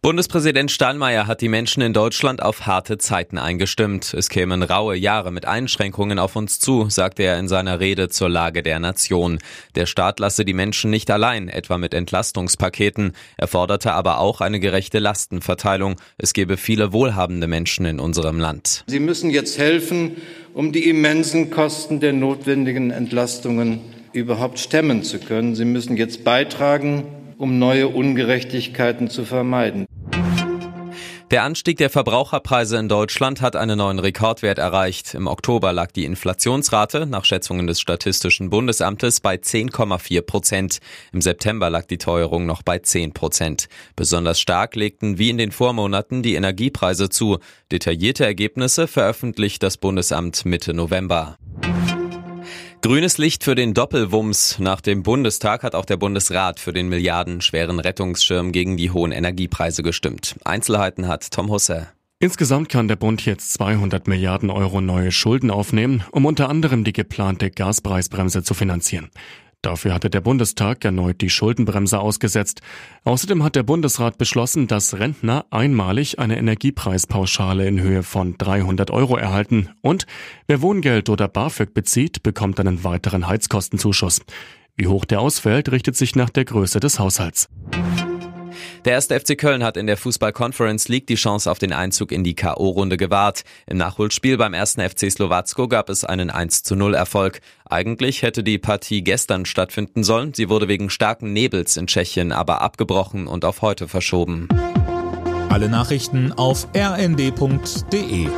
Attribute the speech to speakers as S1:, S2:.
S1: Bundespräsident Steinmeier hat die Menschen in Deutschland auf harte Zeiten eingestimmt. Es kämen raue Jahre mit Einschränkungen auf uns zu, sagte er in seiner Rede zur Lage der Nation. Der Staat lasse die Menschen nicht allein, etwa mit Entlastungspaketen. Er forderte aber auch eine gerechte Lastenverteilung. Es gebe viele wohlhabende Menschen in unserem Land.
S2: Sie müssen jetzt helfen, um die immensen Kosten der notwendigen Entlastungen überhaupt stemmen zu können. Sie müssen jetzt beitragen, um neue Ungerechtigkeiten zu vermeiden.
S1: Der Anstieg der Verbraucherpreise in Deutschland hat einen neuen Rekordwert erreicht. Im Oktober lag die Inflationsrate nach Schätzungen des Statistischen Bundesamtes bei 10,4 Prozent. Im September lag die Teuerung noch bei 10 Prozent. Besonders stark legten wie in den Vormonaten die Energiepreise zu. Detaillierte Ergebnisse veröffentlicht das Bundesamt Mitte November. Grünes Licht für den Doppelwumms. Nach dem Bundestag hat auch der Bundesrat für den milliardenschweren Rettungsschirm gegen die hohen Energiepreise gestimmt. Einzelheiten hat Tom Husse.
S3: Insgesamt kann der Bund jetzt 200 Milliarden Euro neue Schulden aufnehmen, um unter anderem die geplante Gaspreisbremse zu finanzieren. Dafür hatte der Bundestag erneut die Schuldenbremse ausgesetzt. Außerdem hat der Bundesrat beschlossen, dass Rentner einmalig eine Energiepreispauschale in Höhe von 300 Euro erhalten und wer Wohngeld oder BAföG bezieht, bekommt einen weiteren Heizkostenzuschuss. Wie hoch der ausfällt, richtet sich nach der Größe des Haushalts.
S1: Der erste FC Köln hat in der Fußball Conference League die Chance auf den Einzug in die K.O.-Runde gewahrt. Im Nachholspiel beim ersten FC Slowacko gab es einen 1 zu 0 Erfolg. Eigentlich hätte die Partie gestern stattfinden sollen. Sie wurde wegen starken Nebels in Tschechien aber abgebrochen und auf heute verschoben.
S4: Alle Nachrichten auf rnd.de